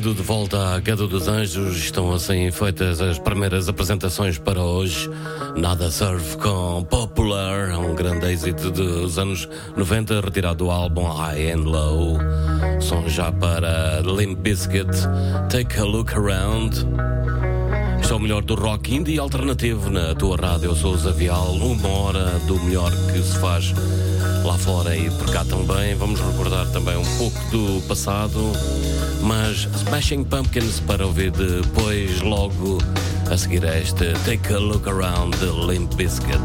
Bem-vindo de volta à Queda dos Anjos. Estão assim feitas as primeiras apresentações para hoje. Nada Surf com Popular, é um grande êxito dos anos 90, retirado do álbum High and Low. Som já para Limp biscuit Take a Look Around. Isto é o melhor do rock indie alternativo na tua rádio. Eu sou o Zavial, uma hora do melhor que se faz lá fora e por cá também. Vamos recordar também um pouco do passado, mas Smashing Pumpkins para ouvir depois, logo a seguir a este Take a Look Around the Limp Biscuit.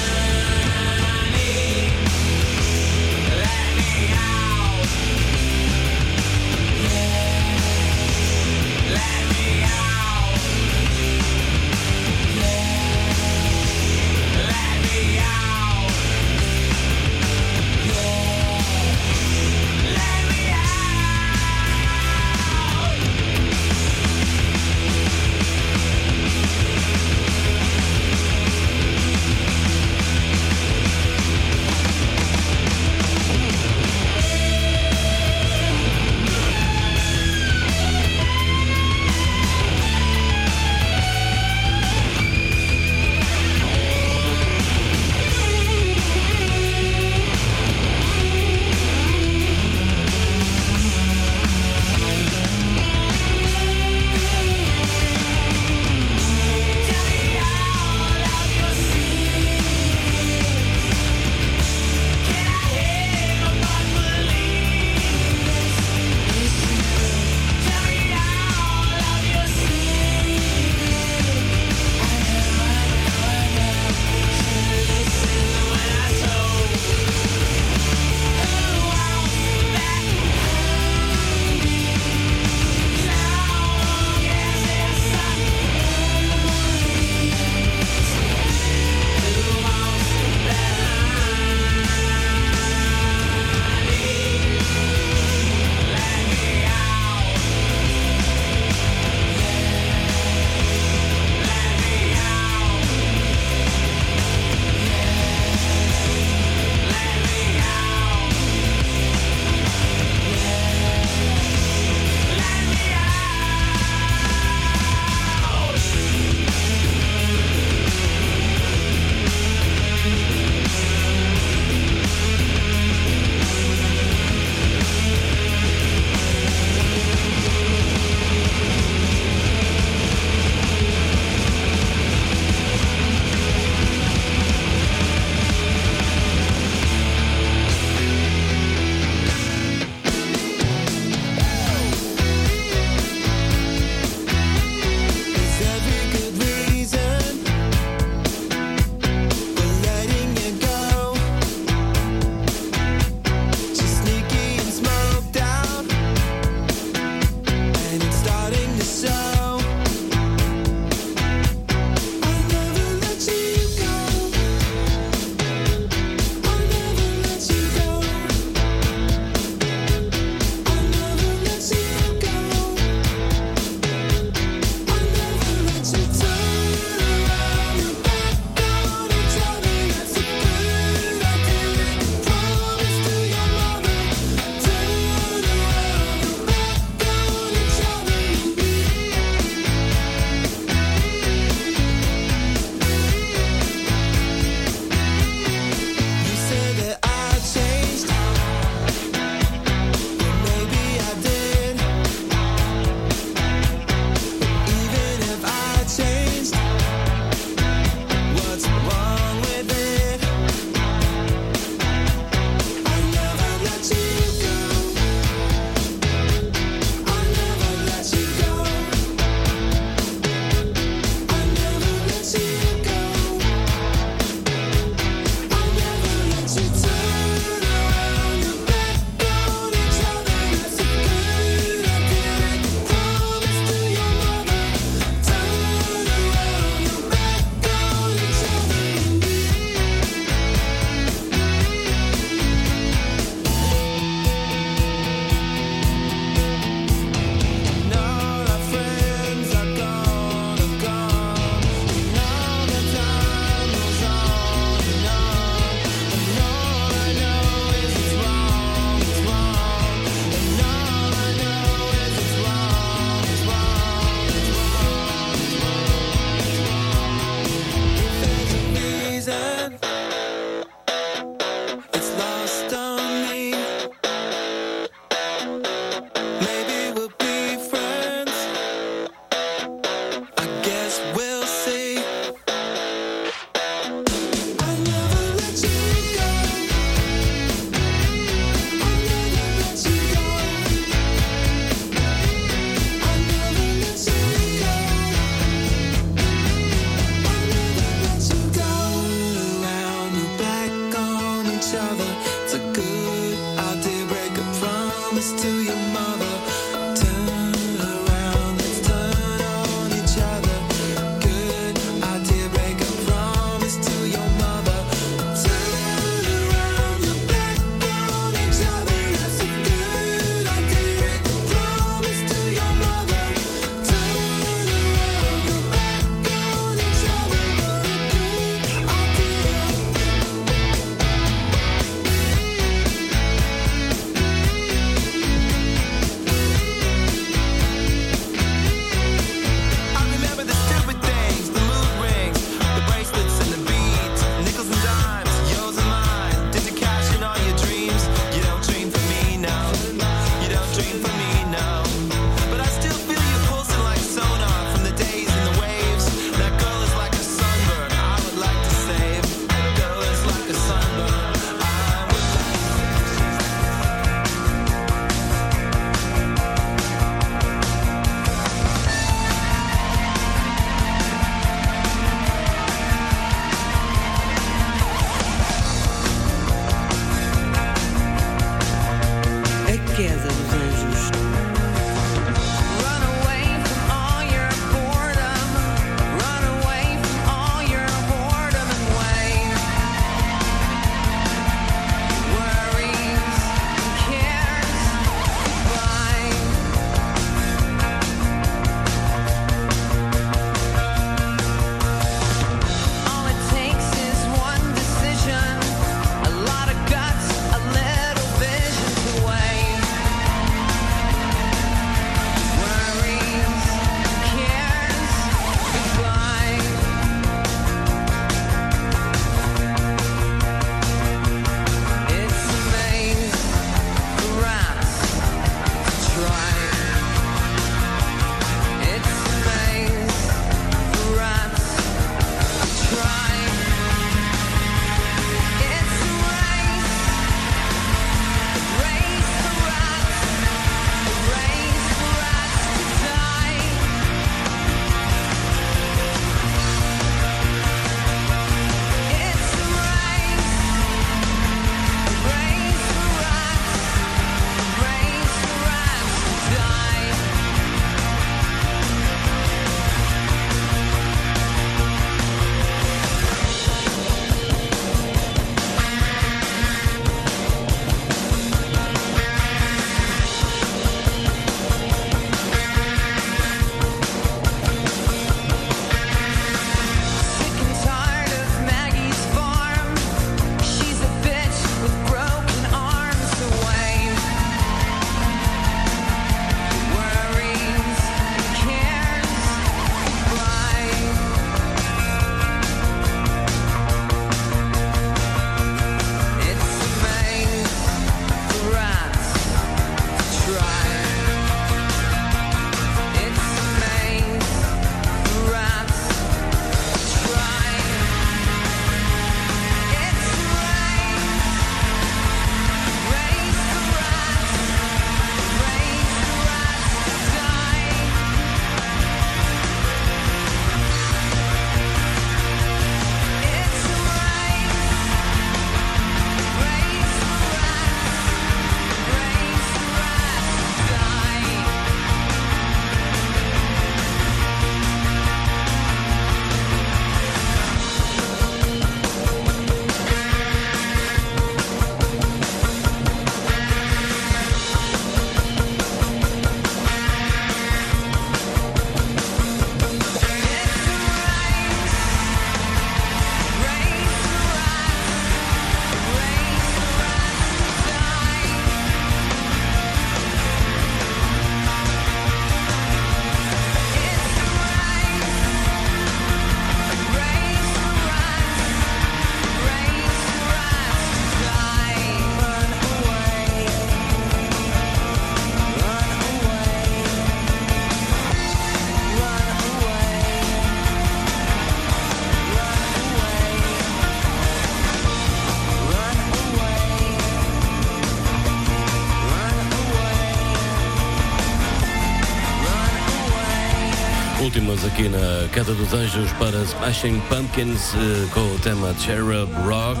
Queda dos Anjos para Smashing Pumpkins eh, com o tema Cherub Rock.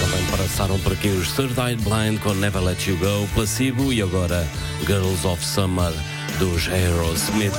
Também passaram por aqui os Third Eye Blind com Never Let You Go, Placebo e agora Girls of Summer dos Aerosmith.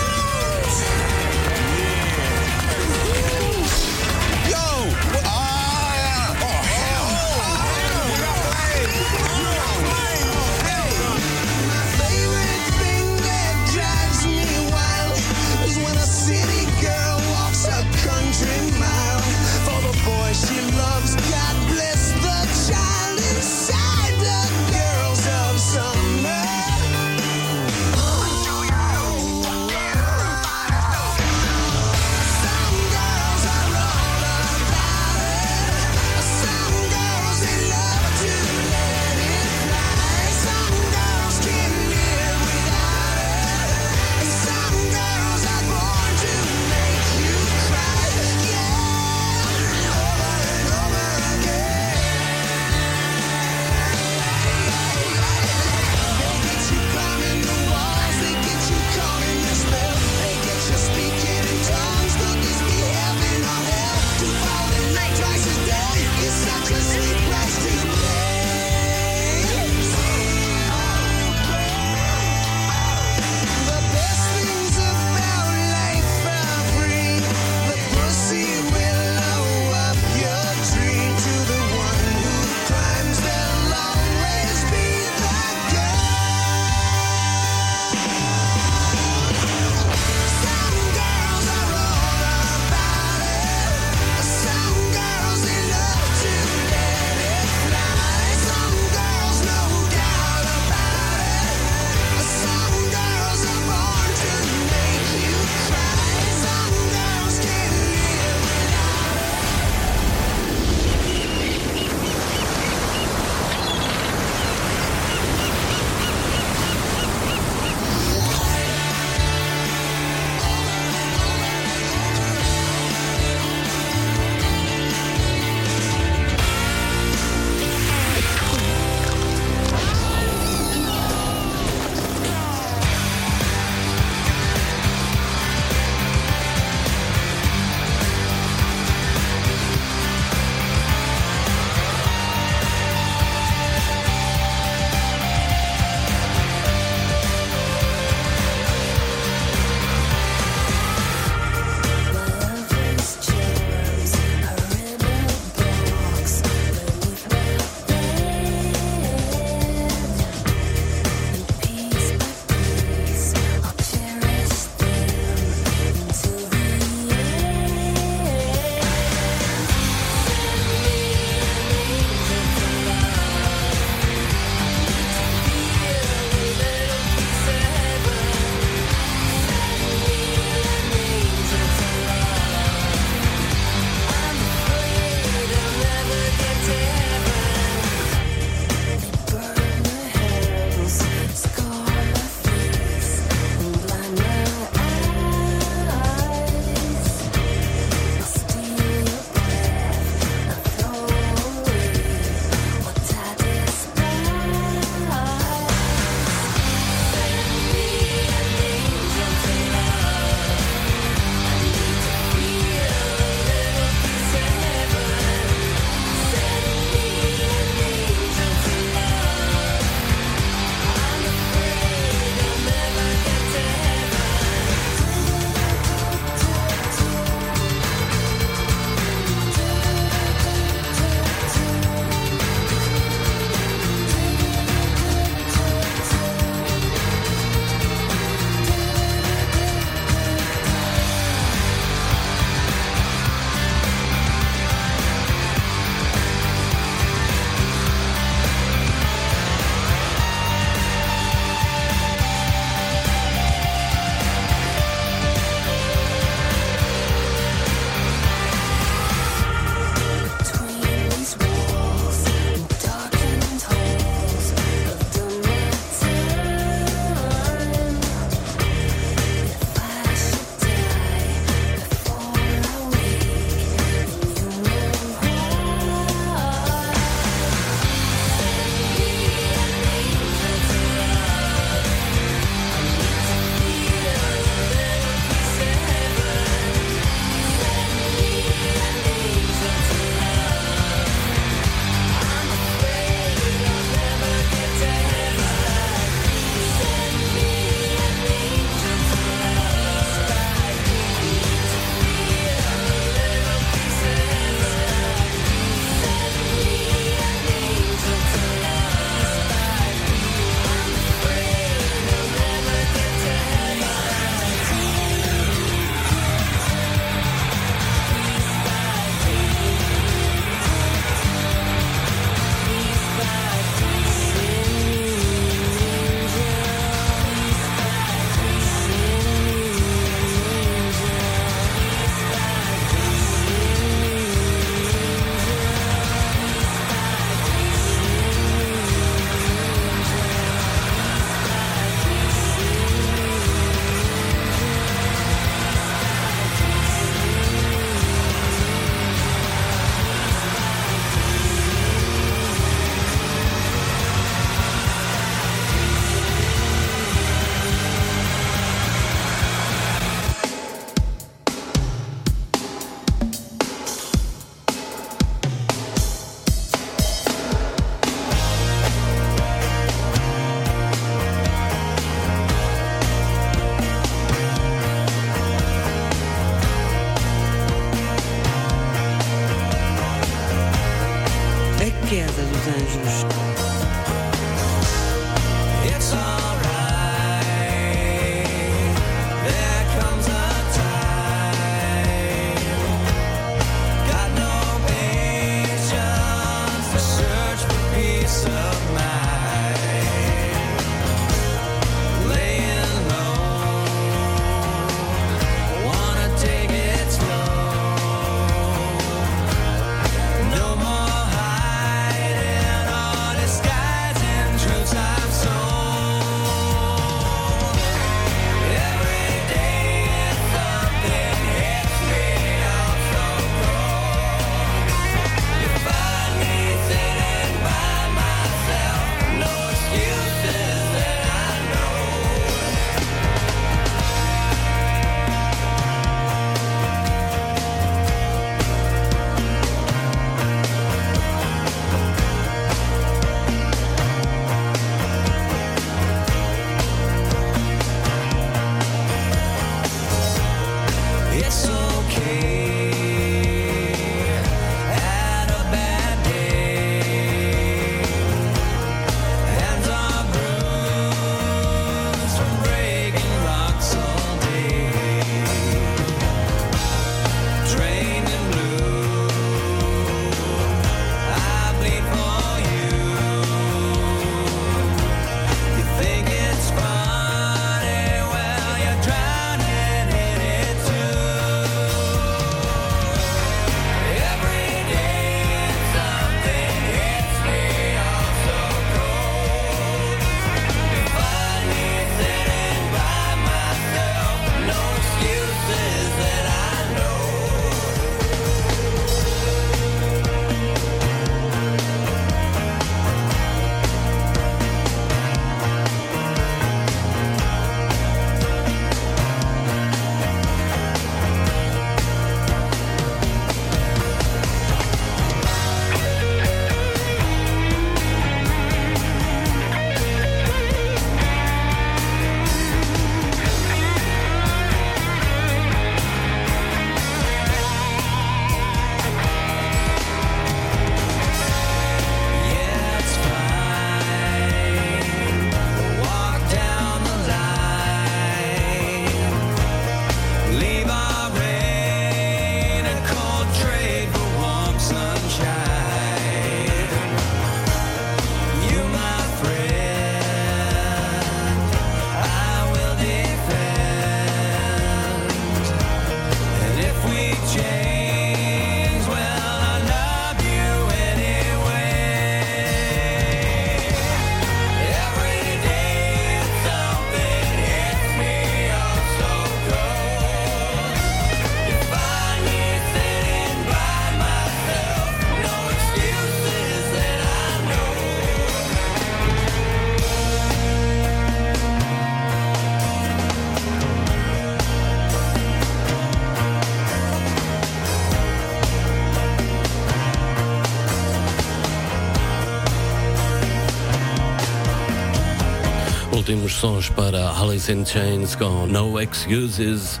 Temos sons para Alice in Chains com No Excuses.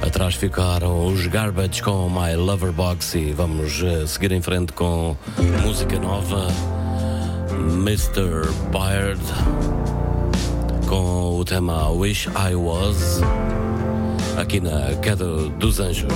Atrás ficaram os Garbage com My Lover Box e vamos eh, seguir em frente com música nova. Mr. Baird com o tema Wish I Was aqui na Queda dos Anjos.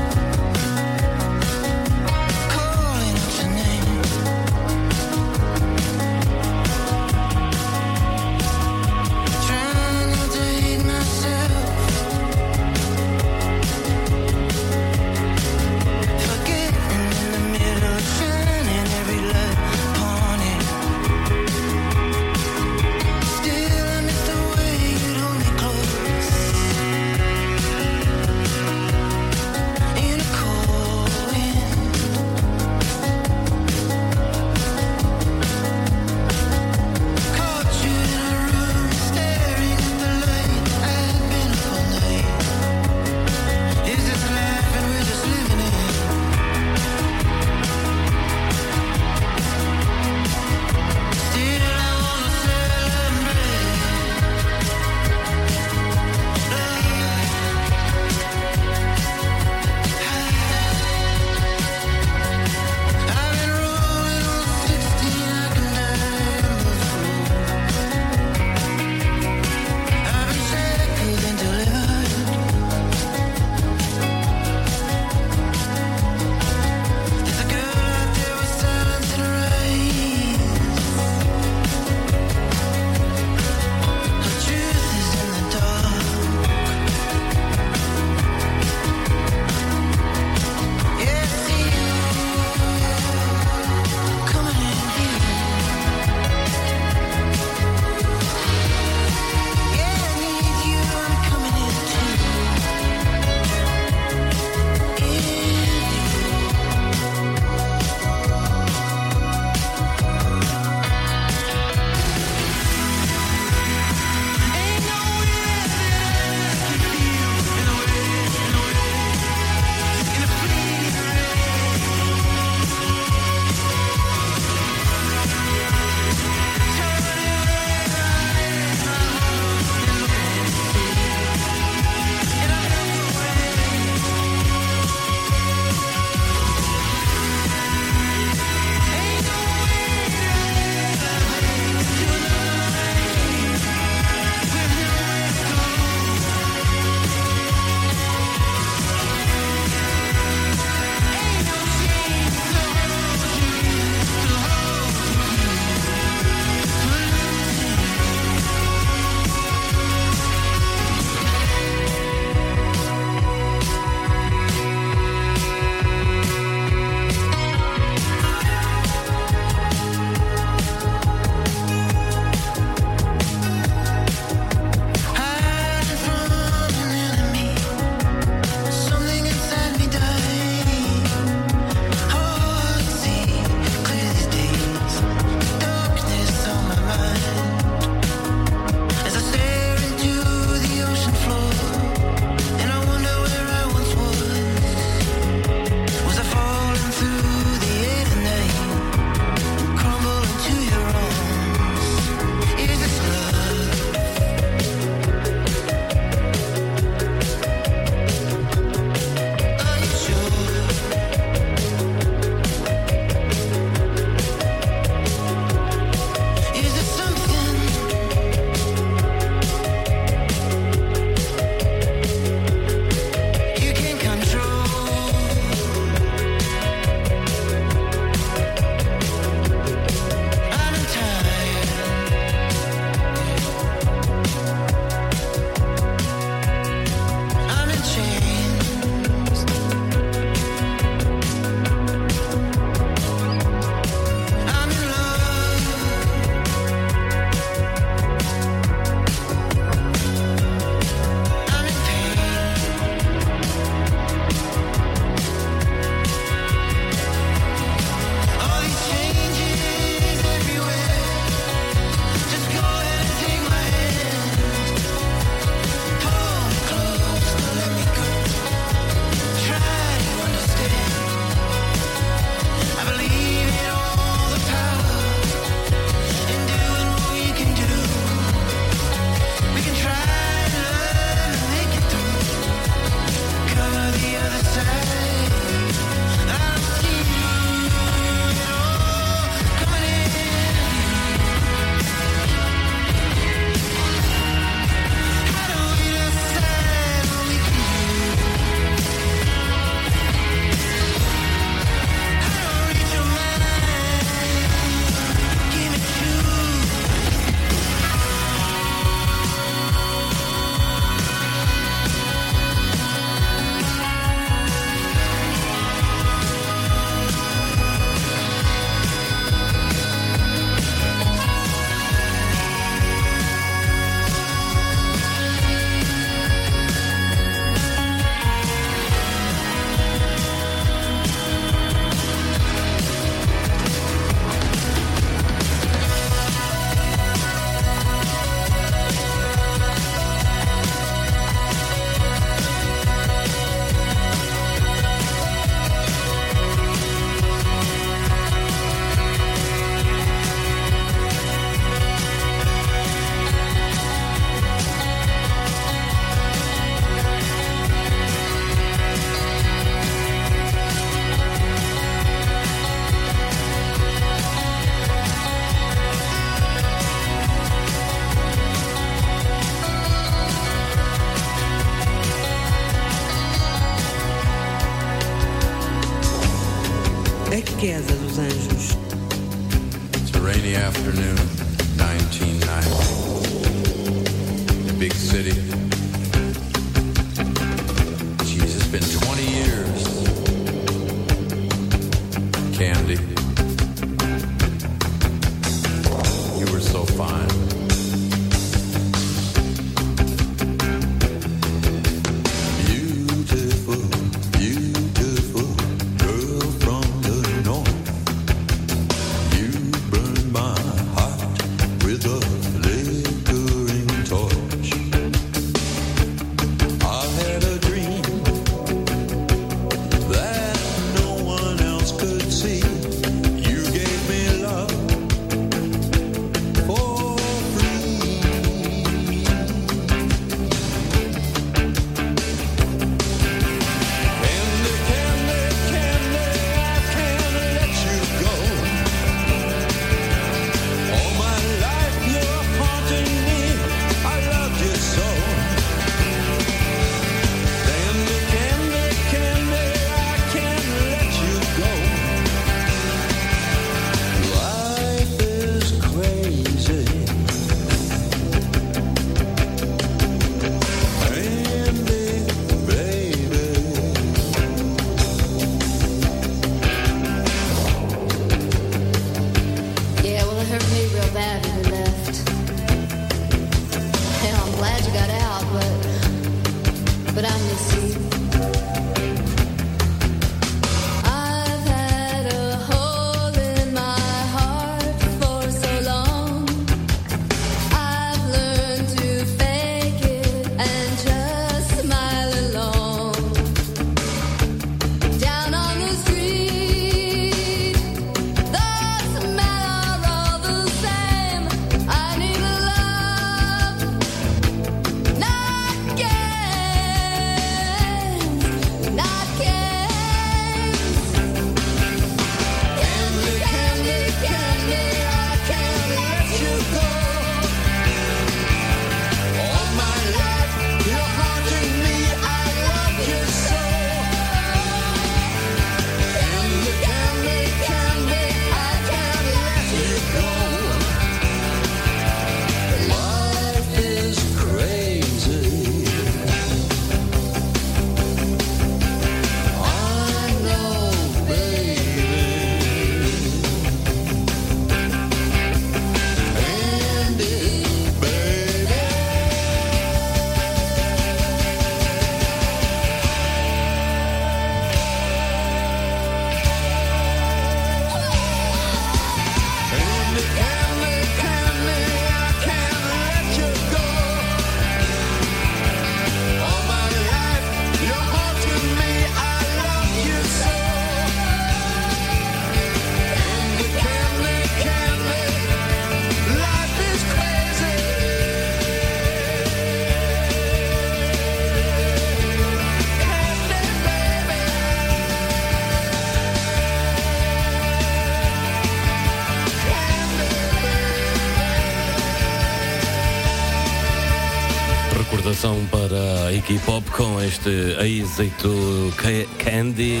hip hop com este êxito Candy.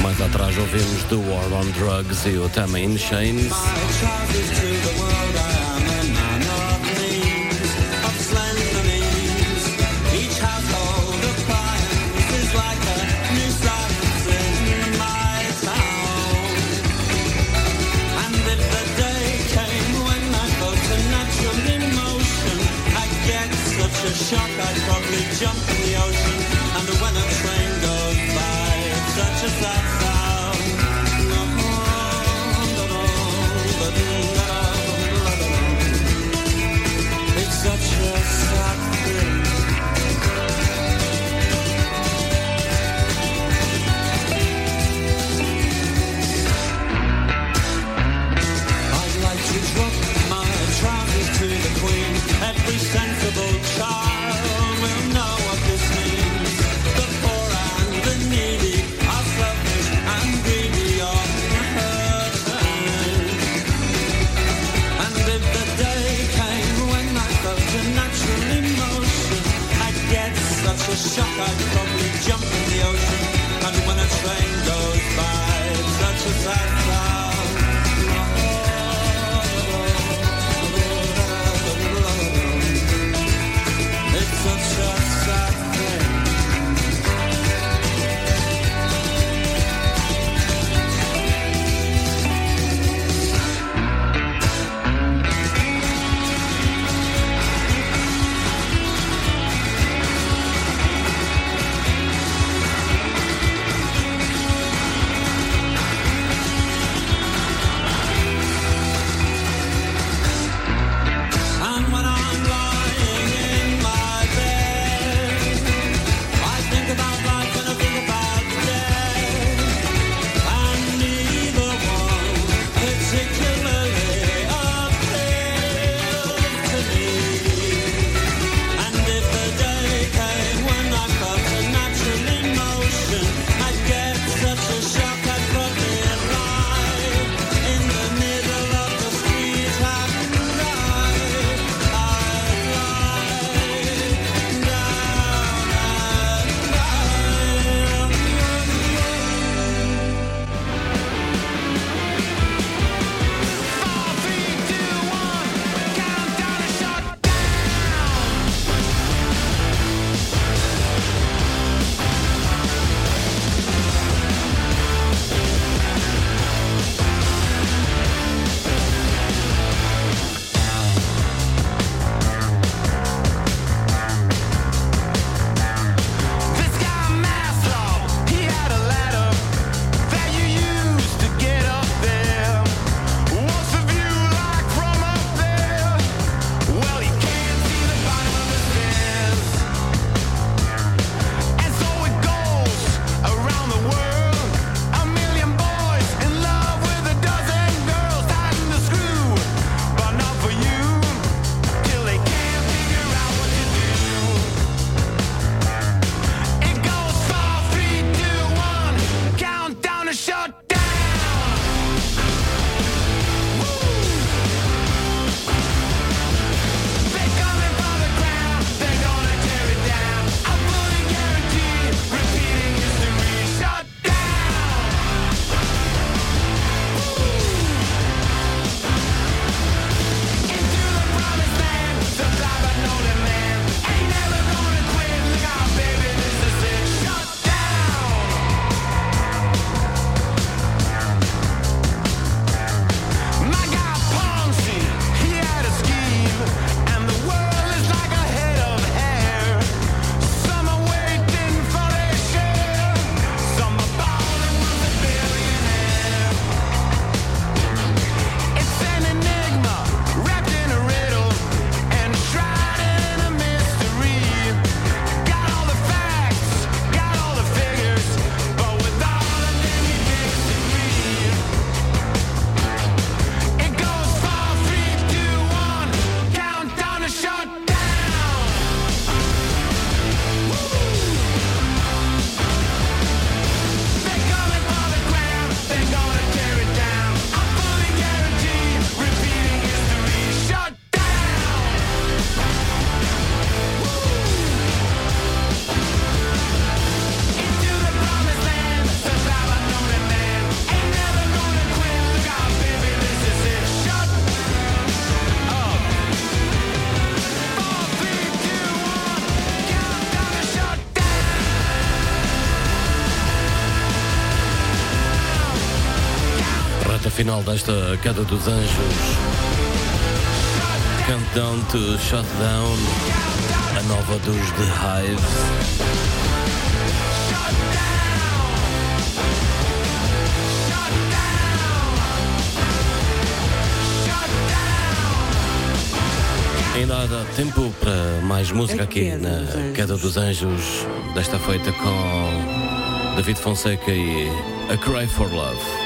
Mais atrás ouvimos The War on Drugs e o Tama in Chains. final desta Queda dos Anjos. Countdown to Shutdown, a nova dos The Hive. Ainda há tempo para mais música aqui na dos Queda dos Anjos, desta feita com David Fonseca e A Cry for Love.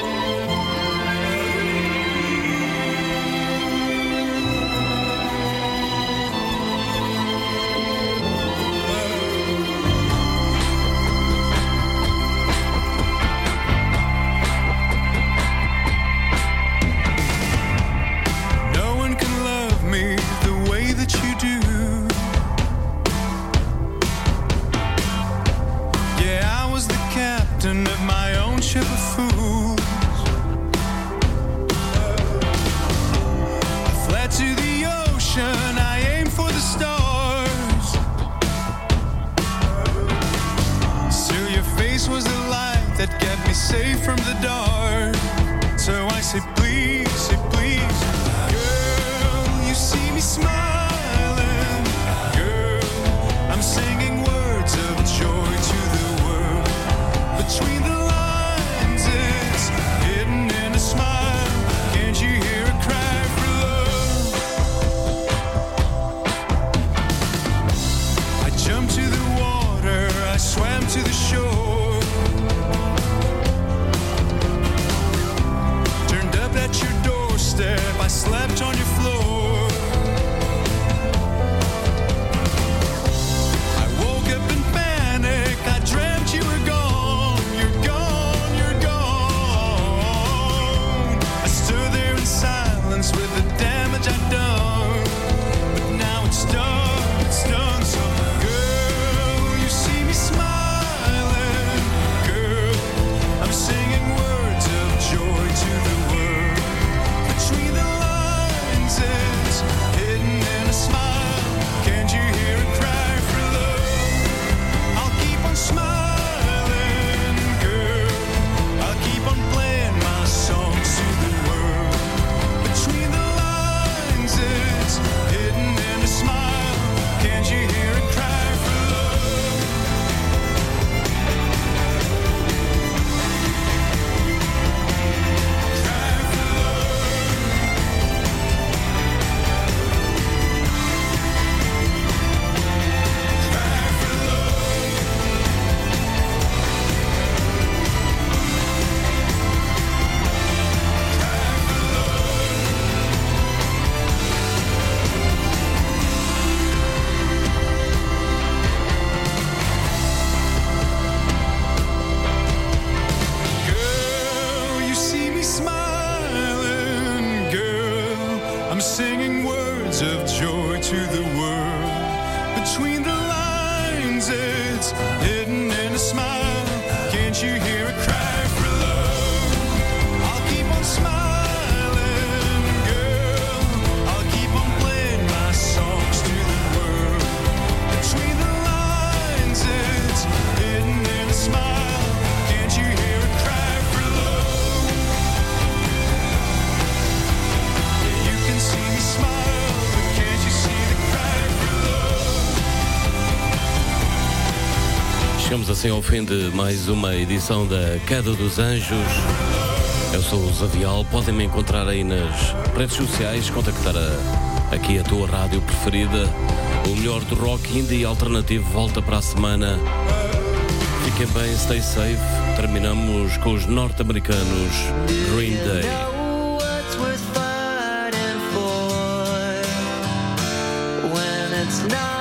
Come to the assim ao fim de mais uma edição da Queda dos Anjos. Eu sou o Zavial, podem me encontrar aí nas redes sociais, contactar a, aqui a tua rádio preferida. O melhor do rock indie alternativo volta para a semana. Fiquem bem, stay safe. Terminamos com os norte-americanos Green Day. it's not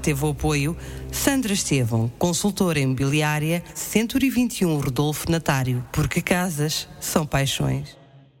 Teve o apoio Sandra Estevam, consultora imobiliária 121 Rodolfo Natário, porque casas são paixões.